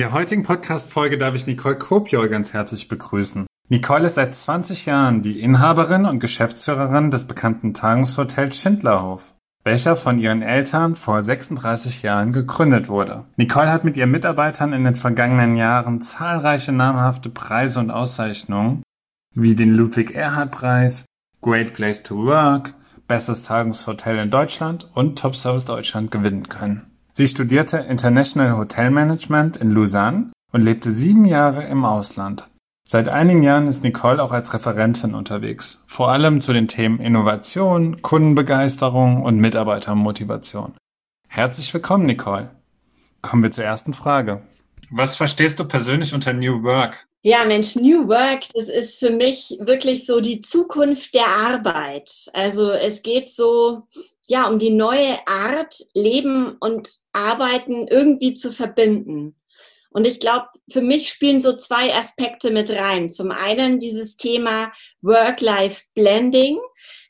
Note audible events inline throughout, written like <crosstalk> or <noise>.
In der heutigen Podcast-Folge darf ich Nicole Kopiol ganz herzlich begrüßen. Nicole ist seit 20 Jahren die Inhaberin und Geschäftsführerin des bekannten Tagungshotels Schindlerhof, welcher von ihren Eltern vor 36 Jahren gegründet wurde. Nicole hat mit ihren Mitarbeitern in den vergangenen Jahren zahlreiche namhafte Preise und Auszeichnungen wie den Ludwig-Erhard-Preis, Great Place to Work, Bestes Tagungshotel in Deutschland und Top Service Deutschland gewinnen können. Sie studierte International Hotel Management in Lausanne und lebte sieben Jahre im Ausland. Seit einigen Jahren ist Nicole auch als Referentin unterwegs, vor allem zu den Themen Innovation, Kundenbegeisterung und Mitarbeitermotivation. Herzlich willkommen, Nicole. Kommen wir zur ersten Frage. Was verstehst du persönlich unter New Work? Ja, Mensch, New Work, das ist für mich wirklich so die Zukunft der Arbeit. Also es geht so ja, um die neue Art, Leben und Arbeiten irgendwie zu verbinden. Und ich glaube, für mich spielen so zwei Aspekte mit rein. Zum einen dieses Thema Work-Life-Blending.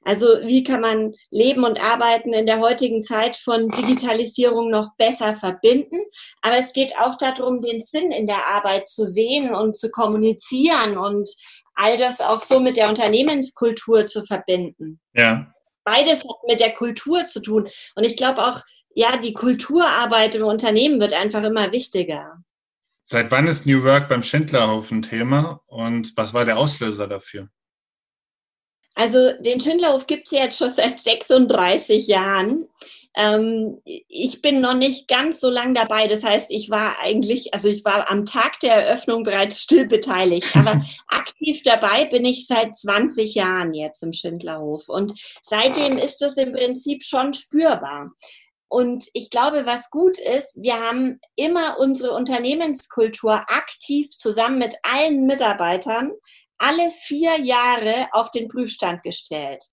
Also wie kann man Leben und Arbeiten in der heutigen Zeit von Digitalisierung noch besser verbinden? Aber es geht auch darum, den Sinn in der Arbeit zu sehen und zu kommunizieren und all das auch so mit der Unternehmenskultur zu verbinden. Ja beides hat mit der Kultur zu tun. Und ich glaube auch, ja, die Kulturarbeit im Unternehmen wird einfach immer wichtiger. Seit wann ist New Work beim Schindlerhof ein Thema und was war der Auslöser dafür? Also den Schindlerhof gibt es jetzt schon seit 36 Jahren. Ähm, ich bin noch nicht ganz so lang dabei. Das heißt, ich war eigentlich, also ich war am Tag der Eröffnung bereits still beteiligt. <laughs> Aber aktiv dabei bin ich seit 20 Jahren jetzt im Schindlerhof. Und seitdem ist das im Prinzip schon spürbar. Und ich glaube, was gut ist, wir haben immer unsere Unternehmenskultur aktiv zusammen mit allen Mitarbeitern alle vier Jahre auf den Prüfstand gestellt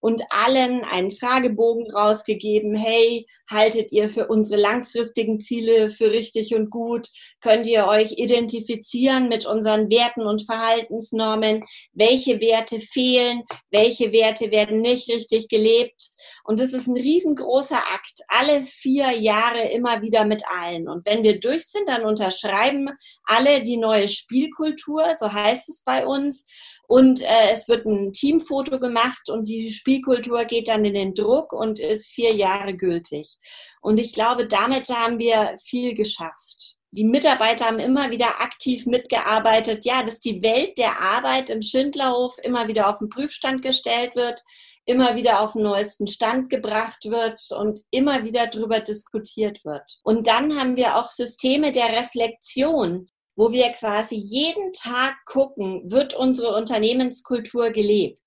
und allen einen Fragebogen rausgegeben. Hey, haltet ihr für unsere langfristigen Ziele für richtig und gut? Könnt ihr euch identifizieren mit unseren Werten und Verhaltensnormen? Welche Werte fehlen? Welche Werte werden nicht richtig gelebt? Und es ist ein riesengroßer Akt, alle vier Jahre immer wieder mit allen. Und wenn wir durch sind, dann unterschreiben alle die neue Spielkultur, so heißt es bei uns. Und äh, es wird ein Teamfoto gemacht und die Spielkultur geht dann in den Druck und ist vier Jahre gültig. Und ich glaube, damit haben wir viel geschafft. Die Mitarbeiter haben immer wieder aktiv mitgearbeitet, ja, dass die Welt der Arbeit im Schindlerhof immer wieder auf den Prüfstand gestellt wird, immer wieder auf den neuesten Stand gebracht wird und immer wieder darüber diskutiert wird. Und dann haben wir auch Systeme der Reflexion, wo wir quasi jeden Tag gucken, wird unsere Unternehmenskultur gelebt.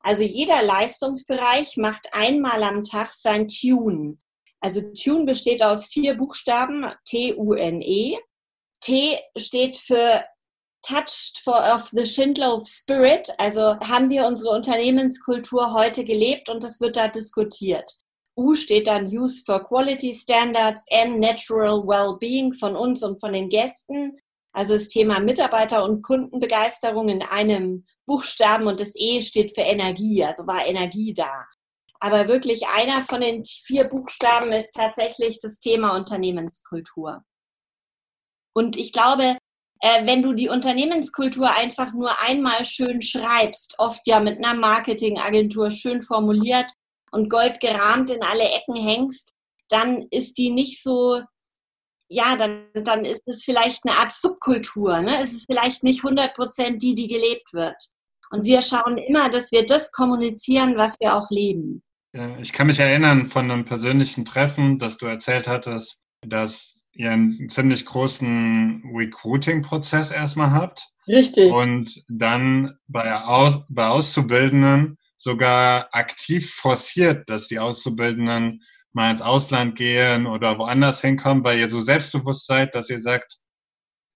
Also jeder Leistungsbereich macht einmal am Tag sein Tune. Also Tune besteht aus vier Buchstaben, T-U-N-E. T steht für Touched for of the Schindler Spirit. Also haben wir unsere Unternehmenskultur heute gelebt und das wird da diskutiert. U steht dann Use for Quality Standards, N Natural Well-Being von uns und von den Gästen. Also das Thema Mitarbeiter- und Kundenbegeisterung in einem Buchstaben und das E steht für Energie, also war Energie da. Aber wirklich einer von den vier Buchstaben ist tatsächlich das Thema Unternehmenskultur. Und ich glaube, äh, wenn du die Unternehmenskultur einfach nur einmal schön schreibst, oft ja mit einer Marketingagentur schön formuliert und goldgerahmt in alle Ecken hängst, dann ist die nicht so ja, dann, dann ist es vielleicht eine Art Subkultur. Ne? Es ist vielleicht nicht 100 Prozent die, die gelebt wird. Und wir schauen immer, dass wir das kommunizieren, was wir auch leben. Ich kann mich erinnern von einem persönlichen Treffen, dass du erzählt hattest, dass ihr einen ziemlich großen Recruiting-Prozess erstmal habt. Richtig. Und dann bei, Aus bei Auszubildenden sogar aktiv forciert, dass die Auszubildenden mal ins Ausland gehen oder woanders hinkommen, weil ihr so selbstbewusst seid, dass ihr sagt,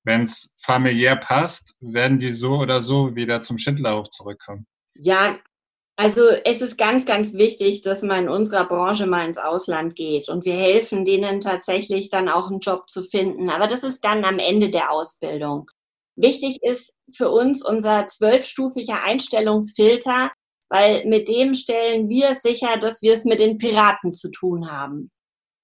wenn es familiär passt, werden die so oder so wieder zum Schindlerhof zurückkommen. Ja, also es ist ganz, ganz wichtig, dass man in unserer Branche mal ins Ausland geht und wir helfen denen tatsächlich dann auch einen Job zu finden. Aber das ist dann am Ende der Ausbildung. Wichtig ist für uns unser zwölfstufiger Einstellungsfilter, weil mit dem stellen wir sicher, dass wir es mit den Piraten zu tun haben.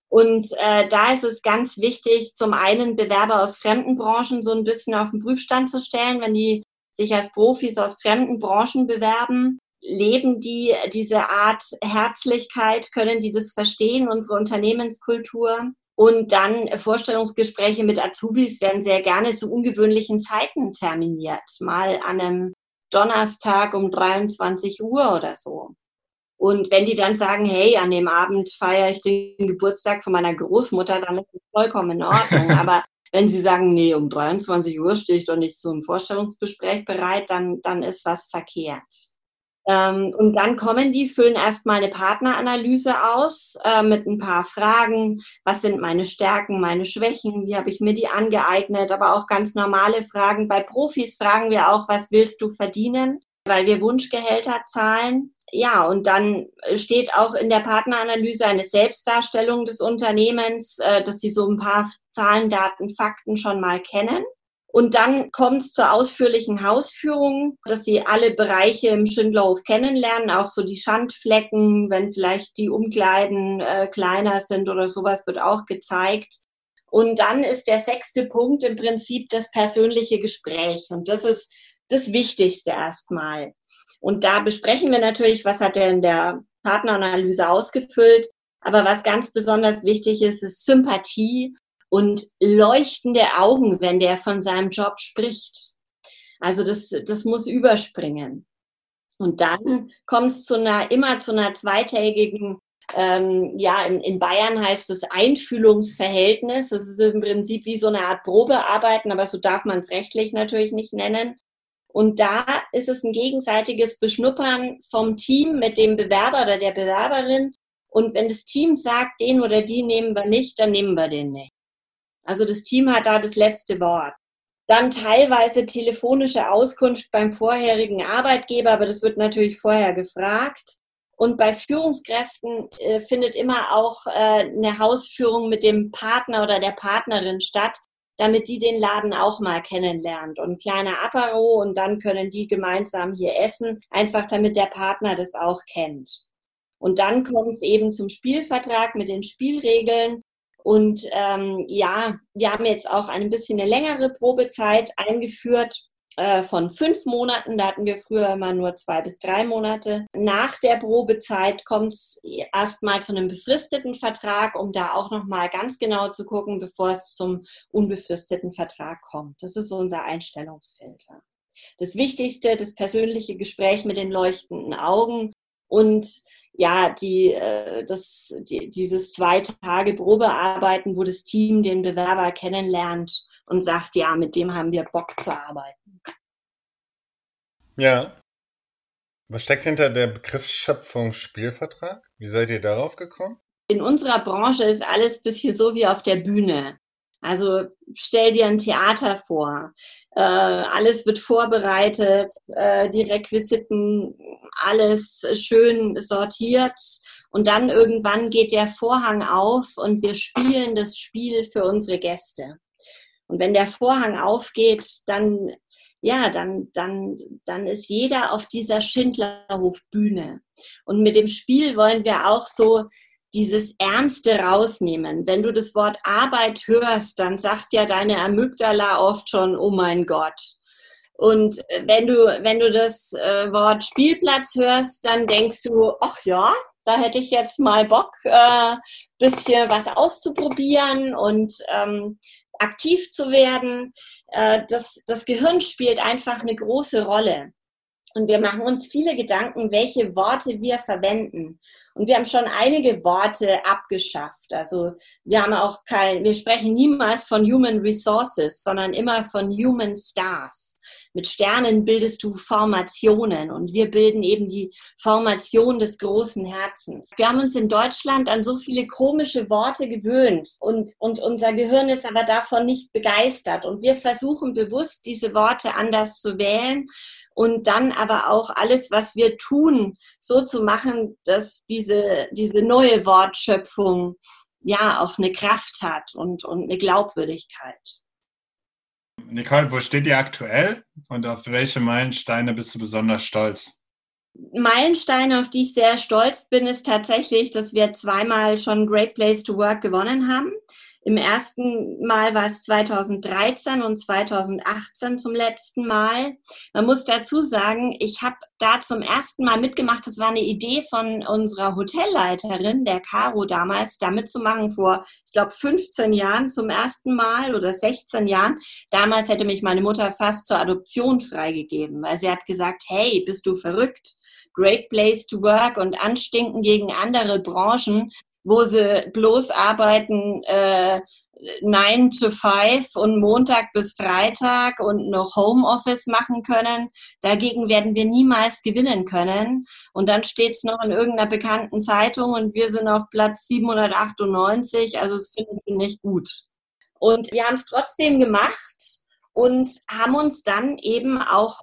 Und äh, da ist es ganz wichtig, zum einen Bewerber aus fremden Branchen so ein bisschen auf den Prüfstand zu stellen, wenn die sich als Profis aus fremden Branchen bewerben. Leben die diese Art Herzlichkeit? Können die das verstehen, unsere Unternehmenskultur? Und dann Vorstellungsgespräche mit Azubis werden sehr gerne zu ungewöhnlichen Zeiten terminiert. Mal an einem Donnerstag um 23 Uhr oder so. Und wenn die dann sagen, hey, an dem Abend feiere ich den Geburtstag von meiner Großmutter, dann ist das vollkommen in Ordnung. <laughs> Aber wenn sie sagen, nee, um 23 Uhr stehe ich doch nicht zum Vorstellungsgespräch bereit, dann, dann ist was verkehrt. Ähm, und dann kommen die, füllen erstmal eine Partneranalyse aus äh, mit ein paar Fragen. Was sind meine Stärken, meine Schwächen? Wie habe ich mir die angeeignet? Aber auch ganz normale Fragen. Bei Profis fragen wir auch, was willst du verdienen? Weil wir Wunschgehälter zahlen. Ja, und dann steht auch in der Partneranalyse eine Selbstdarstellung des Unternehmens, äh, dass sie so ein paar Zahlen, Daten, Fakten schon mal kennen. Und dann kommt es zur ausführlichen Hausführung, dass sie alle Bereiche im Schindlerhof kennenlernen, auch so die Schandflecken, wenn vielleicht die Umkleiden äh, kleiner sind oder sowas, wird auch gezeigt. Und dann ist der sechste Punkt im Prinzip das persönliche Gespräch. Und das ist das Wichtigste erstmal. Und da besprechen wir natürlich, was hat er in der Partneranalyse ausgefüllt. Aber was ganz besonders wichtig ist, ist Sympathie und leuchtende Augen, wenn der von seinem Job spricht. Also das, das muss überspringen. Und dann kommt es zu einer, immer zu einer zweitägigen, ähm, ja, in, in Bayern heißt es Einfühlungsverhältnis. Das ist im Prinzip wie so eine Art Probearbeiten, aber so darf man es rechtlich natürlich nicht nennen. Und da ist es ein gegenseitiges Beschnuppern vom Team mit dem Bewerber oder der Bewerberin. Und wenn das Team sagt, den oder die nehmen wir nicht, dann nehmen wir den nicht. Also das Team hat da das letzte Wort. Dann teilweise telefonische Auskunft beim vorherigen Arbeitgeber, aber das wird natürlich vorher gefragt. Und bei Führungskräften äh, findet immer auch äh, eine Hausführung mit dem Partner oder der Partnerin statt, damit die den Laden auch mal kennenlernt. Und ein kleiner Apero und dann können die gemeinsam hier essen, einfach damit der Partner das auch kennt. Und dann kommt es eben zum Spielvertrag mit den Spielregeln. Und ähm, ja, wir haben jetzt auch ein bisschen eine längere Probezeit eingeführt äh, von fünf Monaten. Da hatten wir früher immer nur zwei bis drei Monate. Nach der Probezeit kommt es erstmal zu einem befristeten Vertrag, um da auch nochmal ganz genau zu gucken, bevor es zum unbefristeten Vertrag kommt. Das ist unser Einstellungsfilter. Das Wichtigste, das persönliche Gespräch mit den leuchtenden Augen und ja, die, äh, das, die, dieses zwei Tage Probearbeiten, wo das Team den Bewerber kennenlernt und sagt, ja, mit dem haben wir Bock zu arbeiten. Ja. Was steckt hinter der Begriffsschöpfung Spielvertrag? Wie seid ihr darauf gekommen? In unserer Branche ist alles bisschen so wie auf der Bühne. Also stell dir ein Theater vor. Äh, alles wird vorbereitet, äh, die Requisiten, alles schön sortiert. Und dann irgendwann geht der Vorhang auf und wir spielen das Spiel für unsere Gäste. Und wenn der Vorhang aufgeht, dann, ja, dann, dann, dann ist jeder auf dieser Schindlerhofbühne. Und mit dem Spiel wollen wir auch so dieses Ernste rausnehmen. Wenn du das Wort Arbeit hörst, dann sagt ja deine Amygdala oft schon, oh mein Gott. Und wenn du, wenn du das äh, Wort Spielplatz hörst, dann denkst du, ach ja, da hätte ich jetzt mal Bock, äh, bisschen was auszuprobieren und ähm, aktiv zu werden. Äh, das, das Gehirn spielt einfach eine große Rolle. Und wir machen uns viele Gedanken, welche Worte wir verwenden. Und wir haben schon einige Worte abgeschafft. Also wir haben auch kein, wir sprechen niemals von Human Resources, sondern immer von Human Stars. Mit Sternen bildest du Formationen und wir bilden eben die Formation des großen Herzens. Wir haben uns in Deutschland an so viele komische Worte gewöhnt und, und unser Gehirn ist aber davon nicht begeistert. Und wir versuchen bewusst, diese Worte anders zu wählen und dann aber auch alles, was wir tun, so zu machen, dass diese, diese neue Wortschöpfung ja auch eine Kraft hat und, und eine Glaubwürdigkeit. Nicole, wo steht ihr aktuell und auf welche Meilensteine bist du besonders stolz? Meilensteine, auf die ich sehr stolz bin, ist tatsächlich, dass wir zweimal schon Great Place to Work gewonnen haben. Im ersten Mal war es 2013 und 2018 zum letzten Mal. Man muss dazu sagen, ich habe da zum ersten Mal mitgemacht. Das war eine Idee von unserer Hotelleiterin, der Caro damals, da mitzumachen vor, ich glaube, 15 Jahren zum ersten Mal oder 16 Jahren. Damals hätte mich meine Mutter fast zur Adoption freigegeben, weil sie hat gesagt, hey, bist du verrückt? Great Place to Work und Anstinken gegen andere Branchen wo sie bloß arbeiten äh, 9 to 5 und Montag bis Freitag und noch Homeoffice machen können. Dagegen werden wir niemals gewinnen können. Und dann steht es noch in irgendeiner bekannten Zeitung und wir sind auf Platz 798. Also es finde ich nicht gut. Und wir haben es trotzdem gemacht und haben uns dann eben auch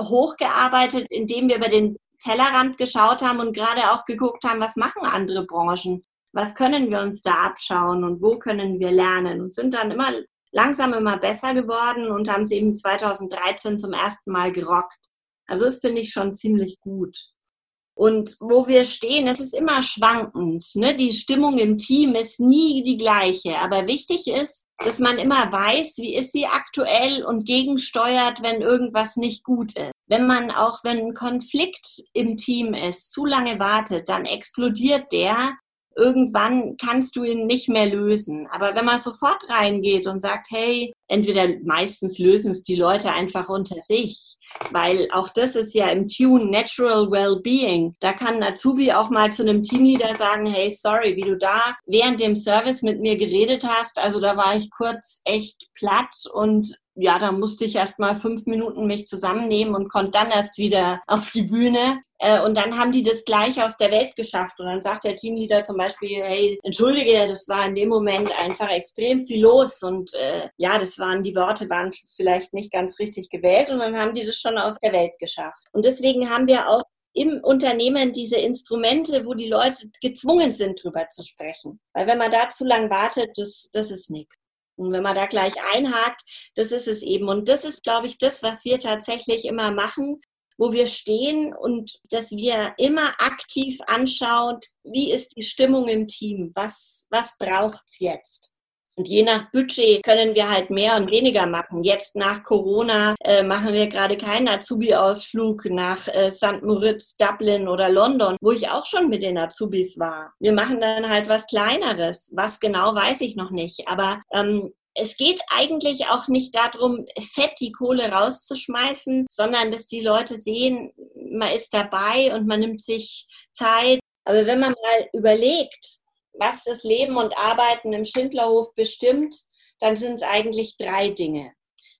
hochgearbeitet, indem wir über den Tellerrand geschaut haben und gerade auch geguckt haben, was machen andere Branchen was können wir uns da abschauen und wo können wir lernen und sind dann immer langsam immer besser geworden und haben es eben 2013 zum ersten Mal gerockt. Also das finde ich schon ziemlich gut. Und wo wir stehen, es ist immer schwankend. Ne? Die Stimmung im Team ist nie die gleiche. Aber wichtig ist, dass man immer weiß, wie ist sie aktuell und gegensteuert, wenn irgendwas nicht gut ist. Wenn man auch, wenn ein Konflikt im Team ist, zu lange wartet, dann explodiert der irgendwann kannst du ihn nicht mehr lösen. Aber wenn man sofort reingeht und sagt, hey, entweder meistens lösen es die Leute einfach unter sich, weil auch das ist ja im Tune Natural Wellbeing. Da kann Azubi auch mal zu einem Teamleader sagen, hey, sorry, wie du da während dem Service mit mir geredet hast. Also da war ich kurz echt platt und ja, da musste ich erst mal fünf Minuten mich zusammennehmen und konnte dann erst wieder auf die Bühne. Äh, und dann haben die das gleich aus der Welt geschafft. Und dann sagt der Teamleader zum Beispiel, hey, entschuldige, das war in dem Moment einfach extrem viel los. Und äh, ja, das waren, die Worte waren vielleicht nicht ganz richtig gewählt. Und dann haben die das schon aus der Welt geschafft. Und deswegen haben wir auch im Unternehmen diese Instrumente, wo die Leute gezwungen sind, drüber zu sprechen. Weil wenn man da zu lang wartet, das, das ist nichts. Und wenn man da gleich einhakt, das ist es eben. Und das ist, glaube ich, das, was wir tatsächlich immer machen, wo wir stehen und dass wir immer aktiv anschauen, wie ist die Stimmung im Team, was, was braucht's jetzt. Und je nach Budget können wir halt mehr und weniger machen. Jetzt nach Corona äh, machen wir gerade keinen Azubi-Ausflug nach äh, St. Moritz, Dublin oder London, wo ich auch schon mit den Azubis war. Wir machen dann halt was Kleineres. Was genau, weiß ich noch nicht. Aber ähm, es geht eigentlich auch nicht darum, fett die Kohle rauszuschmeißen, sondern dass die Leute sehen, man ist dabei und man nimmt sich Zeit. Aber wenn man mal überlegt, was das Leben und Arbeiten im Schindlerhof bestimmt, dann sind es eigentlich drei Dinge.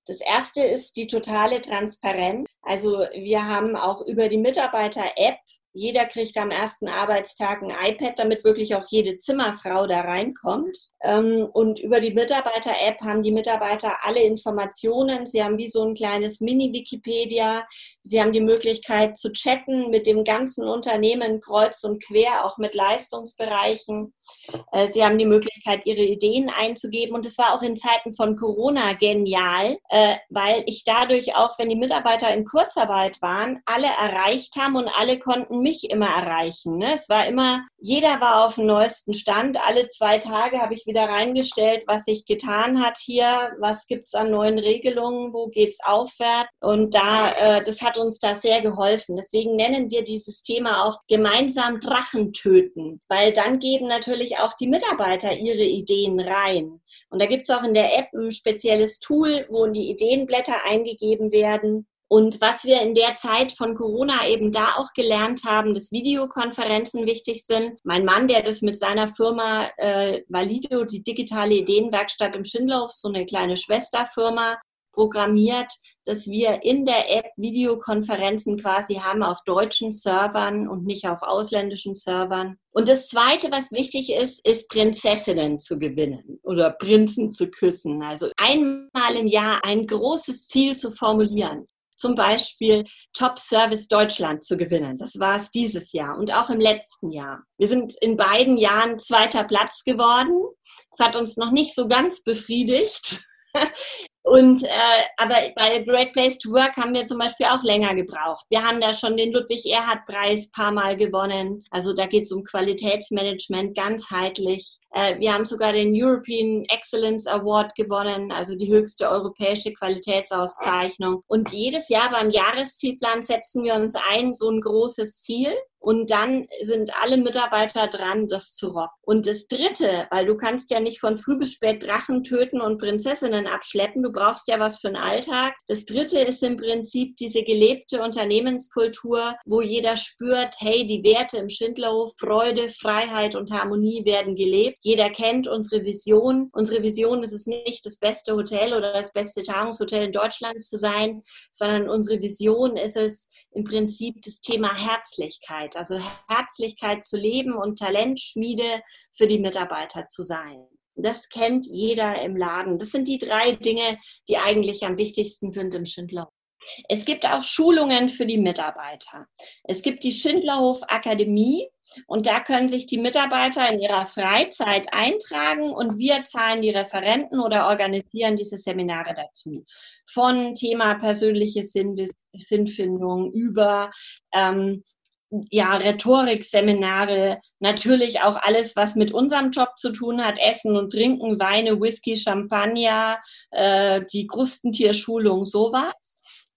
Das erste ist die totale Transparenz. Also wir haben auch über die Mitarbeiter-App jeder kriegt am ersten Arbeitstag ein iPad, damit wirklich auch jede Zimmerfrau da reinkommt. Ähm, und über die Mitarbeiter-App haben die Mitarbeiter alle Informationen. Sie haben wie so ein kleines Mini-Wikipedia. Sie haben die Möglichkeit zu chatten mit dem ganzen Unternehmen kreuz und quer, auch mit Leistungsbereichen. Äh, sie haben die Möglichkeit, ihre Ideen einzugeben. Und es war auch in Zeiten von Corona genial, äh, weil ich dadurch auch, wenn die Mitarbeiter in Kurzarbeit waren, alle erreicht haben und alle konnten mich immer erreichen. Ne? Es war immer, jeder war auf dem neuesten Stand. Alle zwei Tage habe ich wieder reingestellt, was sich getan hat hier, was gibt es an neuen Regelungen, wo geht es aufwärts. Und da, äh, das hat uns da sehr geholfen. Deswegen nennen wir dieses Thema auch gemeinsam Drachen töten, weil dann geben natürlich auch die Mitarbeiter ihre Ideen rein. Und da gibt es auch in der App ein spezielles Tool, wo die Ideenblätter eingegeben werden. Und was wir in der Zeit von Corona eben da auch gelernt haben, dass Videokonferenzen wichtig sind. Mein Mann, der das mit seiner Firma äh, Valido, die digitale Ideenwerkstatt im Schindlerhof, so eine kleine Schwesterfirma, programmiert, dass wir in der App Videokonferenzen quasi haben auf deutschen Servern und nicht auf ausländischen Servern. Und das Zweite, was wichtig ist, ist Prinzessinnen zu gewinnen oder Prinzen zu küssen. Also einmal im Jahr ein großes Ziel zu formulieren zum Beispiel Top Service Deutschland zu gewinnen. Das war es dieses Jahr und auch im letzten Jahr. Wir sind in beiden Jahren zweiter Platz geworden. Das hat uns noch nicht so ganz befriedigt. <laughs> Und äh, aber bei Great Place to Work haben wir zum Beispiel auch länger gebraucht. Wir haben da schon den Ludwig Erhard Preis paar Mal gewonnen. Also da geht es um Qualitätsmanagement ganzheitlich. Äh, wir haben sogar den European Excellence Award gewonnen, also die höchste europäische Qualitätsauszeichnung. Und jedes Jahr beim Jahreszielplan setzen wir uns ein, so ein großes Ziel. Und dann sind alle Mitarbeiter dran, das zu rocken. Und das Dritte, weil du kannst ja nicht von früh bis spät Drachen töten und Prinzessinnen abschleppen, du brauchst ja was für den Alltag. Das Dritte ist im Prinzip diese gelebte Unternehmenskultur, wo jeder spürt, hey, die Werte im Schindlerhof, Freude, Freiheit und Harmonie werden gelebt. Jeder kennt unsere Vision. Unsere Vision ist es nicht, das beste Hotel oder das beste Tagungshotel in Deutschland zu sein, sondern unsere Vision ist es im Prinzip das Thema Herzlichkeit. Also Herzlichkeit zu leben und Talentschmiede für die Mitarbeiter zu sein. Das kennt jeder im Laden. Das sind die drei Dinge, die eigentlich am wichtigsten sind im Schindlerhof. Es gibt auch Schulungen für die Mitarbeiter. Es gibt die Schindlerhof Akademie und da können sich die Mitarbeiter in ihrer Freizeit eintragen und wir zahlen die Referenten oder organisieren diese Seminare dazu. Von Thema persönliche Sinn Sinnfindung über ähm, ja, Rhetorikseminare, natürlich auch alles, was mit unserem Job zu tun hat, Essen und Trinken, Weine, Whisky, Champagner, äh, die Krustentierschulung, sowas.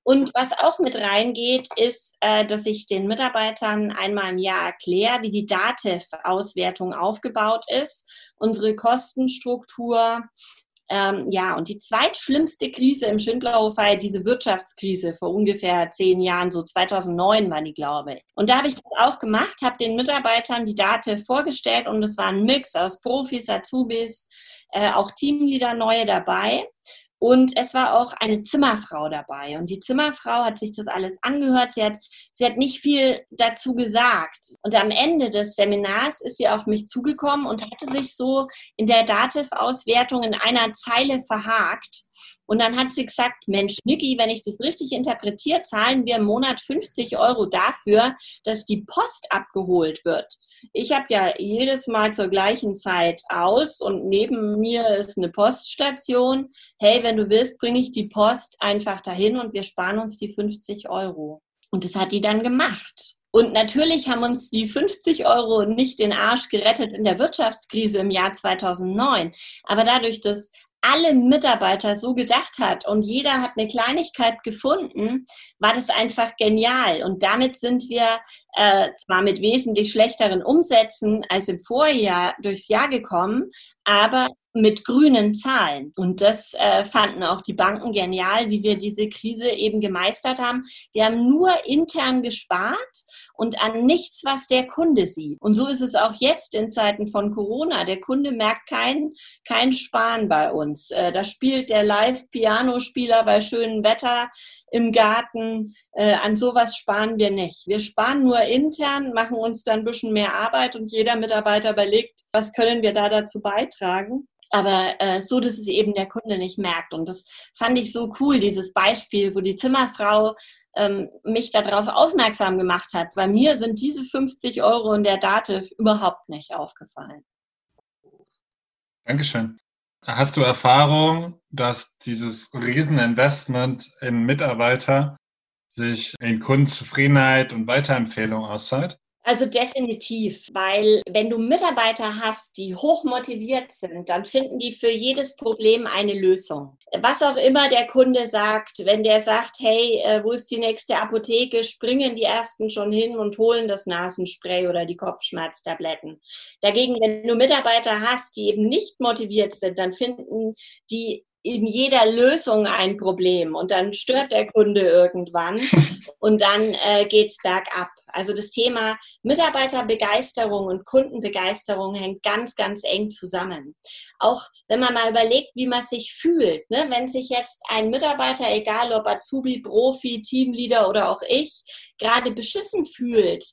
Und was auch mit reingeht, ist, äh, dass ich den Mitarbeitern einmal im Jahr erkläre, wie die DATEV-Auswertung aufgebaut ist, unsere Kostenstruktur, ähm, ja, und die zweitschlimmste Krise im Schindlerhof war ja diese Wirtschaftskrise vor ungefähr zehn Jahren, so 2009 war die, glaube ich. Und da habe ich das auch gemacht, habe den Mitarbeitern die Daten vorgestellt und es war ein Mix aus Profis, Azubis, äh, auch Teamleader neue dabei. Und es war auch eine Zimmerfrau dabei. Und die Zimmerfrau hat sich das alles angehört. Sie hat, sie hat nicht viel dazu gesagt. Und am Ende des Seminars ist sie auf mich zugekommen und hatte sich so in der Dativ-Auswertung in einer Zeile verhakt. Und dann hat sie gesagt, Mensch, Niki, wenn ich das richtig interpretiere, zahlen wir im Monat 50 Euro dafür, dass die Post abgeholt wird. Ich habe ja jedes Mal zur gleichen Zeit aus und neben mir ist eine Poststation. Hey, wenn du willst, bringe ich die Post einfach dahin und wir sparen uns die 50 Euro. Und das hat die dann gemacht. Und natürlich haben uns die 50 Euro nicht den Arsch gerettet in der Wirtschaftskrise im Jahr 2009. Aber dadurch, dass alle Mitarbeiter so gedacht hat und jeder hat eine Kleinigkeit gefunden, war das einfach genial. Und damit sind wir äh, zwar mit wesentlich schlechteren Umsätzen als im Vorjahr durchs Jahr gekommen, aber mit grünen Zahlen. Und das äh, fanden auch die Banken genial, wie wir diese Krise eben gemeistert haben. Wir haben nur intern gespart und an nichts, was der Kunde sieht. Und so ist es auch jetzt in Zeiten von Corona. Der Kunde merkt kein, kein Sparen bei uns. Äh, da spielt der Live-Pianospieler bei schönem Wetter im Garten. Äh, an sowas sparen wir nicht. Wir sparen nur intern, machen uns dann ein bisschen mehr Arbeit und jeder Mitarbeiter überlegt, was können wir da dazu beitragen aber äh, so, dass es eben der Kunde nicht merkt. Und das fand ich so cool, dieses Beispiel, wo die Zimmerfrau ähm, mich darauf aufmerksam gemacht hat, weil mir sind diese 50 Euro in der Dativ überhaupt nicht aufgefallen. Dankeschön. Hast du Erfahrung, dass dieses Rieseninvestment in Mitarbeiter sich in Kundenzufriedenheit und Weiterempfehlung auszahlt? Also definitiv, weil wenn du Mitarbeiter hast, die hoch motiviert sind, dann finden die für jedes Problem eine Lösung. Was auch immer der Kunde sagt, wenn der sagt, hey, äh, wo ist die nächste Apotheke, springen die ersten schon hin und holen das Nasenspray oder die Kopfschmerztabletten. Dagegen, wenn du Mitarbeiter hast, die eben nicht motiviert sind, dann finden die in jeder Lösung ein Problem und dann stört der Kunde irgendwann <laughs> und dann äh, geht es bergab. Also das Thema Mitarbeiterbegeisterung und Kundenbegeisterung hängt ganz, ganz eng zusammen. Auch wenn man mal überlegt, wie man sich fühlt, ne? wenn sich jetzt ein Mitarbeiter, egal ob Azubi, Profi, Teamleader oder auch ich, gerade beschissen fühlt,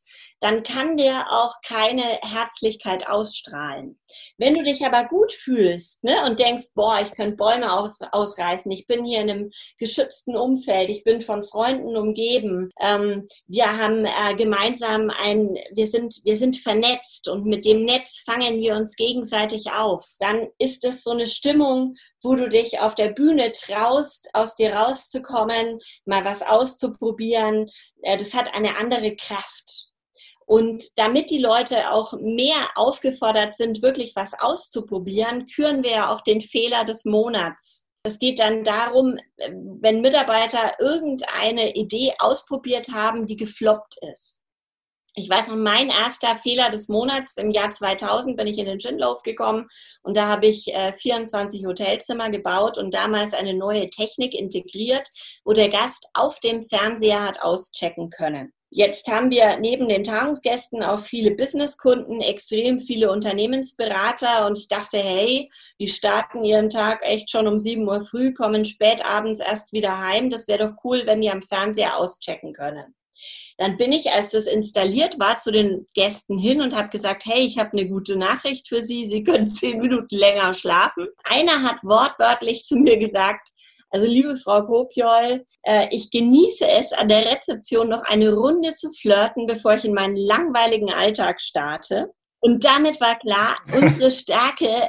dann kann der auch keine Herzlichkeit ausstrahlen. Wenn du dich aber gut fühlst ne, und denkst, boah, ich könnte Bäume aus, ausreißen, ich bin hier in einem geschützten Umfeld, ich bin von Freunden umgeben, ähm, wir haben äh, gemeinsam ein, wir sind, wir sind vernetzt und mit dem Netz fangen wir uns gegenseitig auf, dann ist es so eine Stimmung, wo du dich auf der Bühne traust, aus dir rauszukommen, mal was auszuprobieren. Äh, das hat eine andere Kraft. Und damit die Leute auch mehr aufgefordert sind, wirklich was auszuprobieren, küren wir ja auch den Fehler des Monats. Es geht dann darum, wenn Mitarbeiter irgendeine Idee ausprobiert haben, die gefloppt ist. Ich weiß noch, mein erster Fehler des Monats im Jahr 2000 bin ich in den Schindlauf gekommen und da habe ich äh, 24 Hotelzimmer gebaut und damals eine neue Technik integriert, wo der Gast auf dem Fernseher hat auschecken können. Jetzt haben wir neben den Tagungsgästen auch viele Businesskunden, extrem viele Unternehmensberater und ich dachte, hey, die starten ihren Tag echt schon um 7 Uhr früh, kommen spät abends erst wieder heim. Das wäre doch cool, wenn wir am Fernseher auschecken können. Dann bin ich, als das installiert war, zu den Gästen hin und habe gesagt, hey, ich habe eine gute Nachricht für Sie. Sie können <laughs> zehn Minuten länger schlafen. Einer hat wortwörtlich zu mir gesagt, also liebe Frau Kopiol, äh, ich genieße es, an der Rezeption noch eine Runde zu flirten, bevor ich in meinen langweiligen Alltag starte. Und damit war klar, unsere Stärke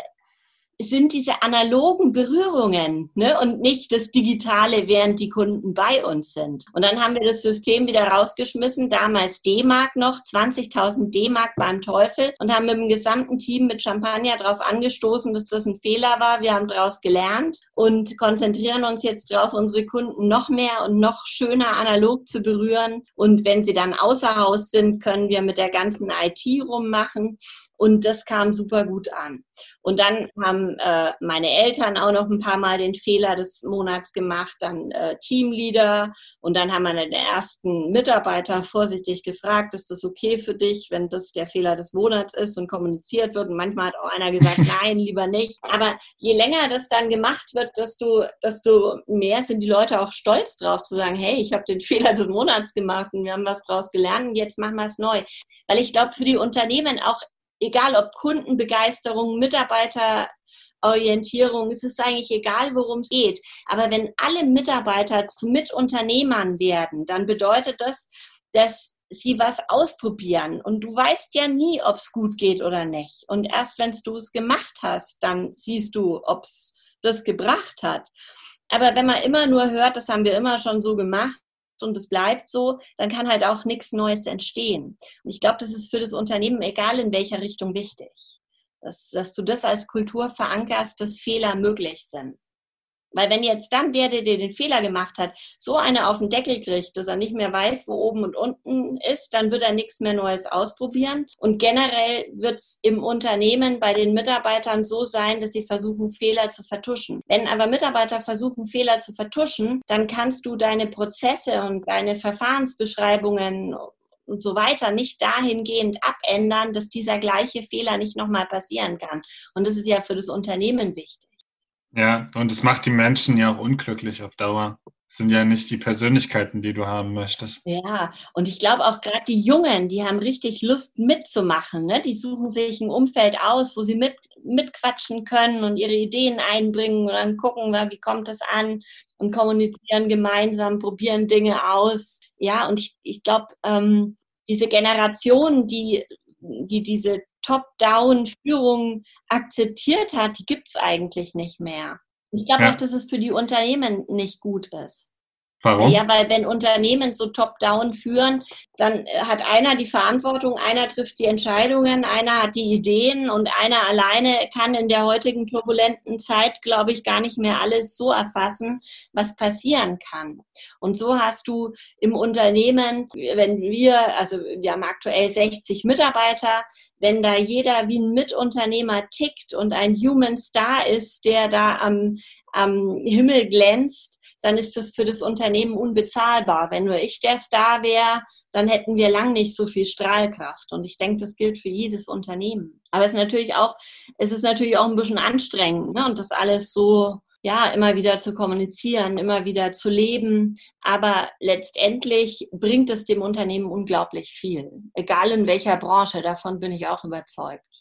sind diese analogen Berührungen ne? und nicht das Digitale, während die Kunden bei uns sind. Und dann haben wir das System wieder rausgeschmissen, damals D-Mark noch, 20.000 D-Mark beim Teufel und haben mit dem gesamten Team mit Champagner darauf angestoßen, dass das ein Fehler war. Wir haben daraus gelernt und konzentrieren uns jetzt darauf, unsere Kunden noch mehr und noch schöner analog zu berühren. Und wenn sie dann außer Haus sind, können wir mit der ganzen IT rummachen. Und das kam super gut an. Und dann haben äh, meine Eltern auch noch ein paar Mal den Fehler des Monats gemacht, dann äh, Teamleader. Und dann haben wir den ersten Mitarbeiter vorsichtig gefragt, ist das okay für dich, wenn das der Fehler des Monats ist und kommuniziert wird. Und manchmal hat auch einer gesagt, <laughs> nein, lieber nicht. Aber je länger das dann gemacht wird, desto, desto mehr sind die Leute auch stolz drauf zu sagen, hey, ich habe den Fehler des Monats gemacht und wir haben was draus gelernt und jetzt machen wir es neu. Weil ich glaube, für die Unternehmen auch egal ob Kundenbegeisterung, Mitarbeiterorientierung, es ist eigentlich egal, worum es geht. Aber wenn alle Mitarbeiter zu Mitunternehmern werden, dann bedeutet das, dass sie was ausprobieren. Und du weißt ja nie, ob es gut geht oder nicht. Und erst wenn du es gemacht hast, dann siehst du, ob es das gebracht hat. Aber wenn man immer nur hört, das haben wir immer schon so gemacht, und es bleibt so, dann kann halt auch nichts Neues entstehen. Und ich glaube, das ist für das Unternehmen, egal in welcher Richtung, wichtig. Dass, dass du das als Kultur verankerst, dass Fehler möglich sind. Weil wenn jetzt dann der, der dir den Fehler gemacht hat, so eine auf den Deckel kriegt, dass er nicht mehr weiß, wo oben und unten ist, dann wird er nichts mehr Neues ausprobieren. Und generell wird es im Unternehmen bei den Mitarbeitern so sein, dass sie versuchen, Fehler zu vertuschen. Wenn aber Mitarbeiter versuchen, Fehler zu vertuschen, dann kannst du deine Prozesse und deine Verfahrensbeschreibungen und so weiter nicht dahingehend abändern, dass dieser gleiche Fehler nicht nochmal passieren kann. Und das ist ja für das Unternehmen wichtig. Ja, und es macht die Menschen ja auch unglücklich auf Dauer. Es sind ja nicht die Persönlichkeiten, die du haben möchtest. Ja, und ich glaube auch gerade die Jungen, die haben richtig Lust mitzumachen. Ne? Die suchen sich ein Umfeld aus, wo sie mit, mitquatschen können und ihre Ideen einbringen und dann gucken, wie kommt das an und kommunizieren gemeinsam, probieren Dinge aus. Ja, und ich, ich glaube, ähm, diese Generation, die, die diese Top-Down-Führung akzeptiert hat, die gibt es eigentlich nicht mehr. Ich glaube ja. auch, dass es für die Unternehmen nicht gut ist. Warum? Ja, weil wenn Unternehmen so top-down führen, dann äh, hat einer die Verantwortung, einer trifft die Entscheidungen, einer hat die Ideen und einer alleine kann in der heutigen turbulenten Zeit, glaube ich, gar nicht mehr alles so erfassen, was passieren kann. Und so hast du im Unternehmen, wenn wir, also wir haben aktuell 60 Mitarbeiter, wenn da jeder wie ein Mitunternehmer tickt und ein Human Star ist, der da am, am Himmel glänzt, dann ist das für das Unternehmen unbezahlbar. Wenn nur ich der Star wäre, dann hätten wir lang nicht so viel Strahlkraft. Und ich denke, das gilt für jedes Unternehmen. Aber es ist natürlich auch, es ist natürlich auch ein bisschen anstrengend, ne? Und das alles so ja, immer wieder zu kommunizieren, immer wieder zu leben. Aber letztendlich bringt es dem Unternehmen unglaublich viel. Egal in welcher Branche, davon bin ich auch überzeugt.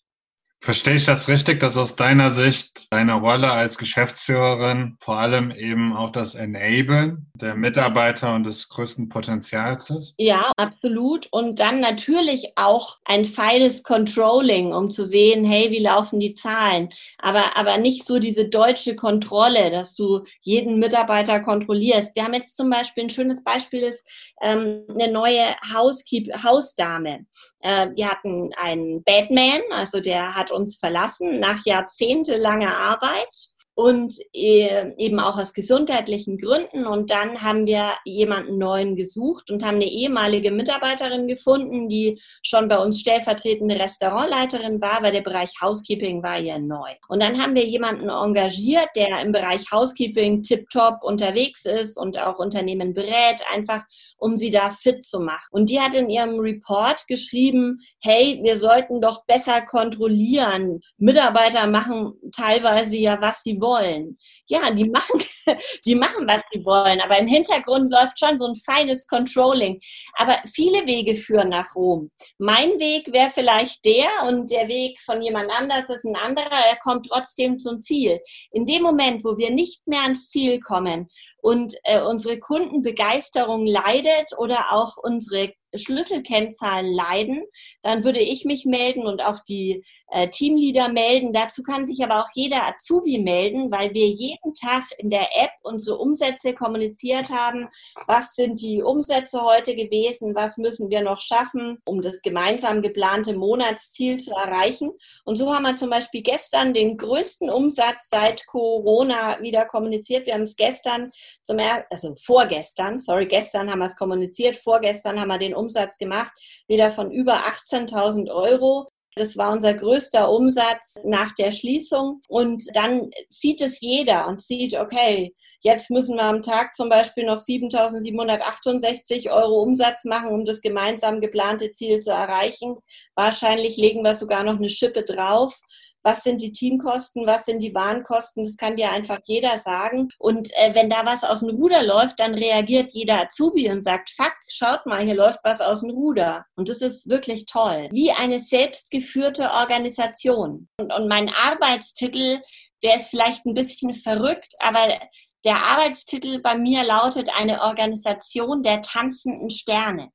Verstehe ich das richtig, dass aus deiner Sicht deine Rolle als Geschäftsführerin vor allem eben auch das Enablen der Mitarbeiter und des größten Potenzials ist? Ja, absolut. Und dann natürlich auch ein feines Controlling, um zu sehen, hey, wie laufen die Zahlen? Aber, aber nicht so diese deutsche Kontrolle, dass du jeden Mitarbeiter kontrollierst. Wir haben jetzt zum Beispiel ein schönes Beispiel ist ähm, eine neue Housekeep Hausdame. Äh, wir hatten einen Batman, also der hat uns verlassen nach jahrzehntelanger Arbeit und äh, eben auch aus gesundheitlichen Gründen. Und dann haben wir jemanden neuen gesucht und haben eine ehemalige Mitarbeiterin gefunden, die schon bei uns stellvertretende Restaurantleiterin war, weil der Bereich Housekeeping war ja neu. Und dann haben wir jemanden engagiert, der im Bereich Housekeeping tiptop unterwegs ist und auch Unternehmen berät, einfach um sie da fit zu machen. Und die hat in ihrem Report geschrieben, hey, wir sollten doch besser kontrollieren. Mitarbeiter machen teilweise ja, was sie wollen. Ja, die machen, <laughs> die machen, was sie wollen, aber im Hintergrund läuft schon so ein feines Controlling. Aber viele Wege führen nach Rom. Mein Weg wäre vielleicht der und der Weg von jemand anders ist ein anderer. Er kommt trotzdem zum Ziel. In dem Moment, wo wir nicht mehr ans Ziel kommen und äh, unsere Kundenbegeisterung leidet oder auch unsere Schlüsselkennzahlen leiden, dann würde ich mich melden und auch die äh, Teamleader melden. Dazu kann sich aber auch jeder Azubi melden, weil wir jeden Tag in der App unsere Umsätze kommuniziert haben. Was sind die Umsätze heute gewesen? Was müssen wir noch schaffen, um das gemeinsam geplante Monatsziel zu erreichen? Und so haben wir zum Beispiel gestern den größten Umsatz seit Corona wieder kommuniziert. Wir haben es gestern zum er also vorgestern, sorry, gestern haben wir es kommuniziert, vorgestern haben wir den Umsatz gemacht, wieder von über 18.000 Euro. Das war unser größter Umsatz nach der Schließung. Und dann sieht es jeder und sieht, okay, jetzt müssen wir am Tag zum Beispiel noch 7.768 Euro Umsatz machen, um das gemeinsam geplante Ziel zu erreichen. Wahrscheinlich legen wir sogar noch eine Schippe drauf was sind die Teamkosten, was sind die Warenkosten, das kann dir einfach jeder sagen. Und äh, wenn da was aus dem Ruder läuft, dann reagiert jeder Azubi und sagt, fuck, schaut mal, hier läuft was aus dem Ruder. Und das ist wirklich toll. Wie eine selbstgeführte Organisation. Und, und mein Arbeitstitel, der ist vielleicht ein bisschen verrückt, aber der Arbeitstitel bei mir lautet eine Organisation der tanzenden Sterne,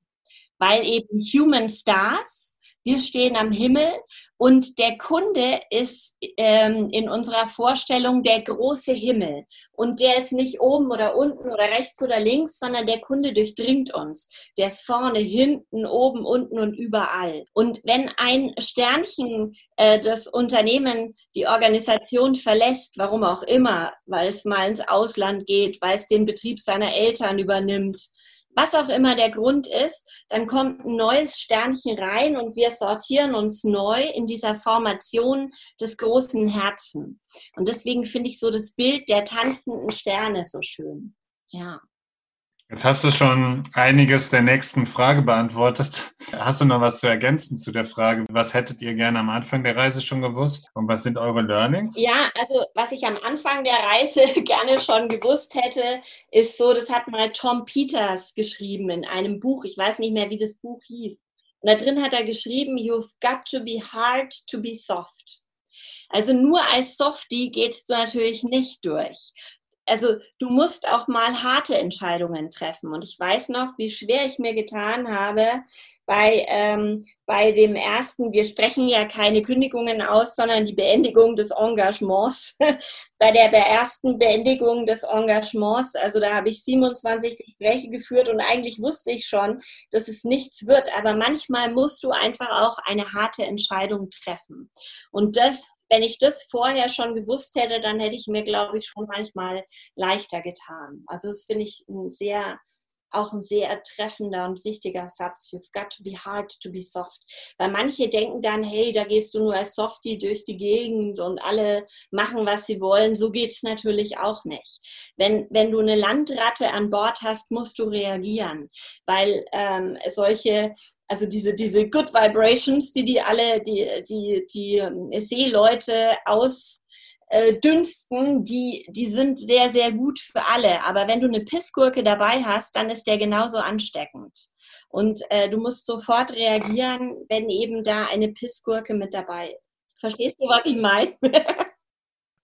weil eben Human Stars wir stehen am Himmel und der Kunde ist ähm, in unserer Vorstellung der große Himmel. Und der ist nicht oben oder unten oder rechts oder links, sondern der Kunde durchdringt uns. Der ist vorne, hinten, oben, unten und überall. Und wenn ein Sternchen äh, das Unternehmen, die Organisation verlässt, warum auch immer, weil es mal ins Ausland geht, weil es den Betrieb seiner Eltern übernimmt, was auch immer der Grund ist, dann kommt ein neues Sternchen rein und wir sortieren uns neu in dieser Formation des großen Herzen. Und deswegen finde ich so das Bild der tanzenden Sterne so schön. Ja. Jetzt hast du schon einiges der nächsten Frage beantwortet. Hast du noch was zu ergänzen zu der Frage? Was hättet ihr gerne am Anfang der Reise schon gewusst? Und was sind eure Learnings? Ja, also was ich am Anfang der Reise <laughs> gerne schon gewusst hätte, ist so, das hat mal Tom Peters geschrieben in einem Buch. Ich weiß nicht mehr, wie das Buch hieß. Und da drin hat er geschrieben, You've got to be hard to be soft. Also nur als Softie gehst du natürlich nicht durch also du musst auch mal harte Entscheidungen treffen. Und ich weiß noch, wie schwer ich mir getan habe bei, ähm, bei dem ersten, wir sprechen ja keine Kündigungen aus, sondern die Beendigung des Engagements. <laughs> bei der, der ersten Beendigung des Engagements, also da habe ich 27 Gespräche geführt und eigentlich wusste ich schon, dass es nichts wird. Aber manchmal musst du einfach auch eine harte Entscheidung treffen. Und das wenn ich das vorher schon gewusst hätte, dann hätte ich mir, glaube ich, schon manchmal leichter getan. Also das finde ich ein sehr auch ein sehr treffender und wichtiger Satz. You've got to be hard to be soft. Weil manche denken dann, hey, da gehst du nur als Softie durch die Gegend und alle machen, was sie wollen. So geht's natürlich auch nicht. Wenn, wenn du eine Landratte an Bord hast, musst du reagieren. Weil ähm, solche also diese, diese Good Vibrations, die die alle, die, die, die ähm, Seeleute aus, äh, dünsten, die, die sind sehr, sehr gut für alle. Aber wenn du eine Pissgurke dabei hast, dann ist der genauso ansteckend. Und äh, du musst sofort reagieren, wenn eben da eine Pissgurke mit dabei ist. Verstehst du, was ich meine? <laughs>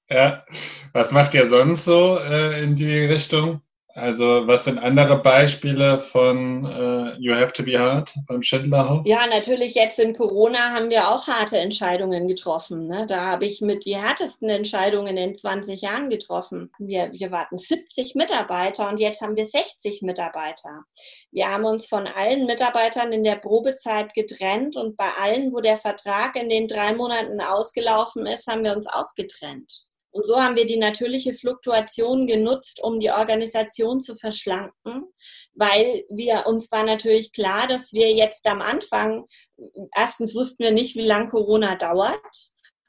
ja. Was macht ihr sonst so äh, in die Richtung? Also was sind andere Beispiele von äh, You Have to Be Hard beim Schindlerhof? Ja, natürlich jetzt in Corona haben wir auch harte Entscheidungen getroffen. Ne? Da habe ich mit die härtesten Entscheidungen in 20 Jahren getroffen. Wir, wir warten 70 Mitarbeiter und jetzt haben wir 60 Mitarbeiter. Wir haben uns von allen Mitarbeitern in der Probezeit getrennt und bei allen, wo der Vertrag in den drei Monaten ausgelaufen ist, haben wir uns auch getrennt. Und so haben wir die natürliche Fluktuation genutzt, um die Organisation zu verschlanken, weil wir uns war natürlich klar, dass wir jetzt am Anfang, erstens wussten wir nicht, wie lange Corona dauert.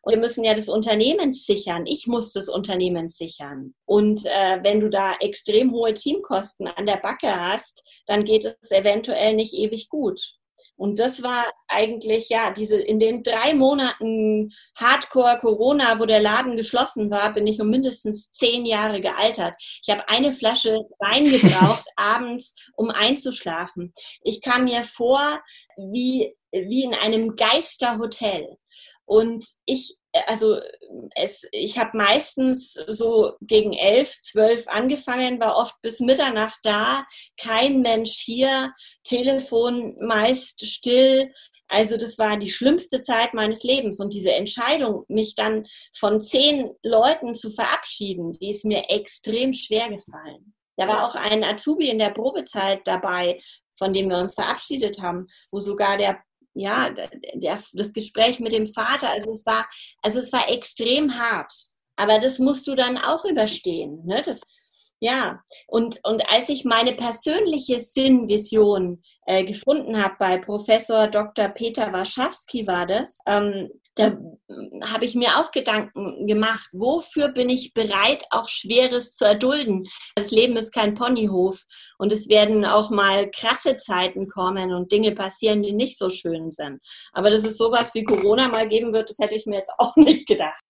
Und wir müssen ja das Unternehmen sichern. Ich muss das Unternehmen sichern. Und äh, wenn du da extrem hohe Teamkosten an der Backe hast, dann geht es eventuell nicht ewig gut. Und das war eigentlich, ja, diese, in den drei Monaten Hardcore Corona, wo der Laden geschlossen war, bin ich um mindestens zehn Jahre gealtert. Ich habe eine Flasche Wein gebraucht <laughs> abends, um einzuschlafen. Ich kam mir vor wie, wie in einem Geisterhotel. Und ich also es, ich habe meistens so gegen elf, zwölf angefangen, war oft bis Mitternacht da, kein Mensch hier, Telefon meist still. Also das war die schlimmste Zeit meines Lebens und diese Entscheidung, mich dann von zehn Leuten zu verabschieden, die ist mir extrem schwer gefallen. Da war auch ein Azubi in der Probezeit dabei, von dem wir uns verabschiedet haben, wo sogar der ja, der, das Gespräch mit dem Vater, also es war, also es war extrem hart. Aber das musst du dann auch überstehen. Ne? Das, ja, und, und als ich meine persönliche Sinnvision äh, gefunden habe bei Professor Dr. Peter Warschawski war das, ähm, da habe ich mir auch Gedanken gemacht, wofür bin ich bereit, auch Schweres zu erdulden. Das Leben ist kein Ponyhof und es werden auch mal krasse Zeiten kommen und Dinge passieren, die nicht so schön sind. Aber dass es sowas wie Corona mal geben wird, das hätte ich mir jetzt auch <laughs> nicht gedacht.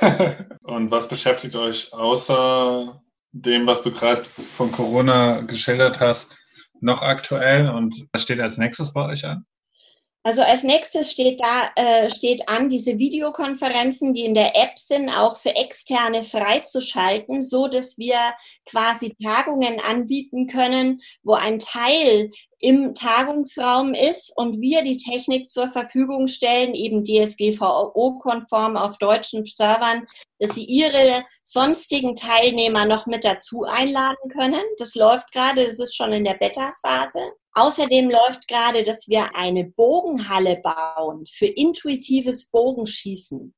<laughs> und was beschäftigt euch außer dem, was du gerade von Corona geschildert hast, noch aktuell und was steht als nächstes bei euch an? Also als nächstes steht da äh, steht an, diese Videokonferenzen, die in der App sind, auch für Externe freizuschalten, so dass wir quasi Tagungen anbieten können, wo ein Teil im Tagungsraum ist und wir die Technik zur Verfügung stellen, eben DSGVO-konform auf deutschen Servern, dass sie ihre sonstigen Teilnehmer noch mit dazu einladen können. Das läuft gerade, das ist schon in der Beta-Phase. Außerdem läuft gerade, dass wir eine Bogenhalle bauen für intuitives Bogenschießen.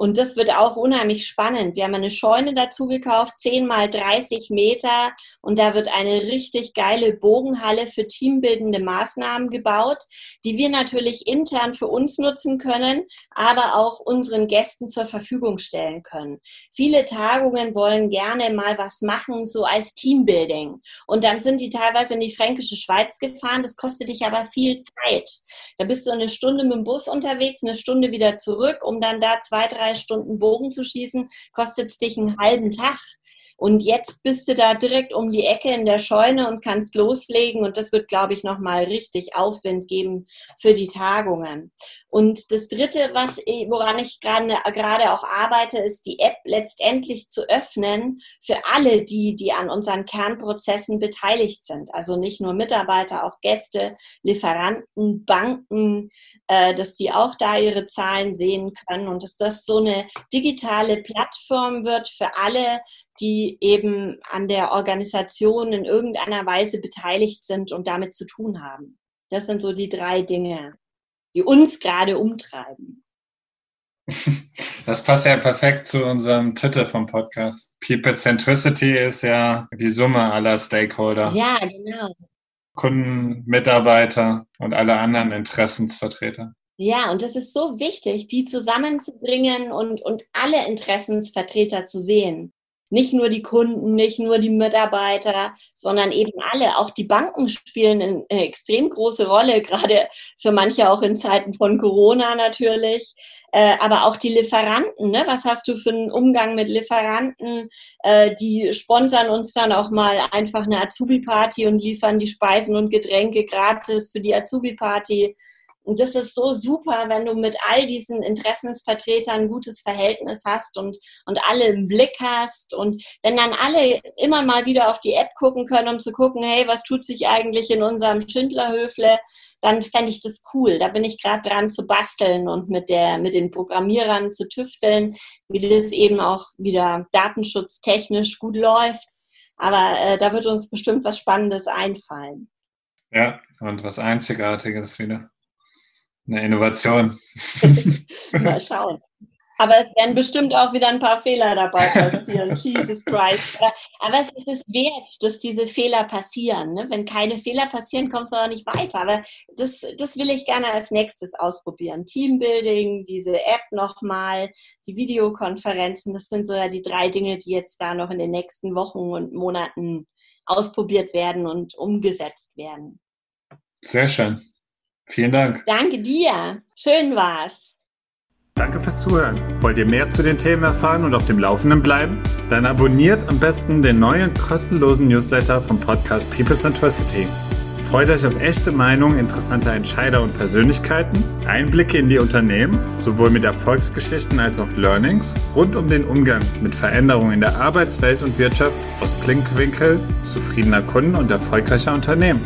Und das wird auch unheimlich spannend. Wir haben eine Scheune dazu gekauft, 10 mal 30 Meter. Und da wird eine richtig geile Bogenhalle für teambildende Maßnahmen gebaut, die wir natürlich intern für uns nutzen können, aber auch unseren Gästen zur Verfügung stellen können. Viele Tagungen wollen gerne mal was machen, so als Teambuilding. Und dann sind die teilweise in die fränkische Schweiz gefahren. Das kostet dich aber viel Zeit. Da bist du eine Stunde mit dem Bus unterwegs, eine Stunde wieder zurück, um dann da zwei, drei Stunden Bogen zu schießen, kostet dich einen halben Tag. Und jetzt bist du da direkt um die Ecke in der Scheune und kannst loslegen. Und das wird, glaube ich, nochmal richtig Aufwind geben für die Tagungen. Und das Dritte, was, woran ich gerade auch arbeite, ist die App letztendlich zu öffnen für alle die, die an unseren Kernprozessen beteiligt sind. Also nicht nur Mitarbeiter, auch Gäste, Lieferanten, Banken, äh, dass die auch da ihre Zahlen sehen können und dass das so eine digitale Plattform wird für alle, die eben an der Organisation in irgendeiner Weise beteiligt sind und damit zu tun haben. Das sind so die drei Dinge die uns gerade umtreiben. <laughs> Das passt ja perfekt zu unserem Titel vom Podcast. People Centricity ist ja die Summe aller Stakeholder. Ja, genau. Kunden, Mitarbeiter und alle anderen Interessensvertreter. Ja, und das ist so wichtig, die zusammenzubringen und, und alle Interessensvertreter zu sehen. Nicht nur die Kunden, nicht nur die Mitarbeiter, sondern eben alle. Auch die Banken spielen eine extrem große Rolle, gerade für manche auch in Zeiten von Corona natürlich. Äh, aber auch die Lieferanten. Ne? Was hast du für einen Umgang mit Lieferanten? Äh, die sponsern uns dann auch mal einfach eine Azubi-Party und liefern die Speisen und Getränke gratis für die Azubi-Party. Und das ist so super, wenn du mit all diesen Interessensvertretern ein gutes Verhältnis hast und, und alle im Blick hast. Und wenn dann alle immer mal wieder auf die App gucken können, um zu gucken, hey, was tut sich eigentlich in unserem Schindlerhöfle, dann fände ich das cool. Da bin ich gerade dran zu basteln und mit, der, mit den Programmierern zu tüfteln, wie das eben auch wieder datenschutztechnisch gut läuft. Aber äh, da wird uns bestimmt was Spannendes einfallen. Ja, und was Einzigartiges wieder. Eine Innovation. <laughs> Mal schauen. Aber es werden bestimmt auch wieder ein paar Fehler dabei passieren. <laughs> Jesus Christ. Aber es ist es wert, dass diese Fehler passieren. Ne? Wenn keine Fehler passieren, kommst du auch nicht weiter. Aber das, das will ich gerne als nächstes ausprobieren. Teambuilding, diese App nochmal, die Videokonferenzen, das sind so ja die drei Dinge, die jetzt da noch in den nächsten Wochen und Monaten ausprobiert werden und umgesetzt werden. Sehr schön. Vielen Dank. Danke dir. Schön war's. Danke fürs Zuhören. Wollt ihr mehr zu den Themen erfahren und auf dem Laufenden bleiben? Dann abonniert am besten den neuen kostenlosen Newsletter vom Podcast People Centricity. Freut euch auf echte Meinungen interessanter Entscheider und Persönlichkeiten, Einblicke in die Unternehmen, sowohl mit Erfolgsgeschichten als auch Learnings, rund um den Umgang mit Veränderungen in der Arbeitswelt und Wirtschaft aus Blinkwinkel zufriedener Kunden und erfolgreicher Unternehmen.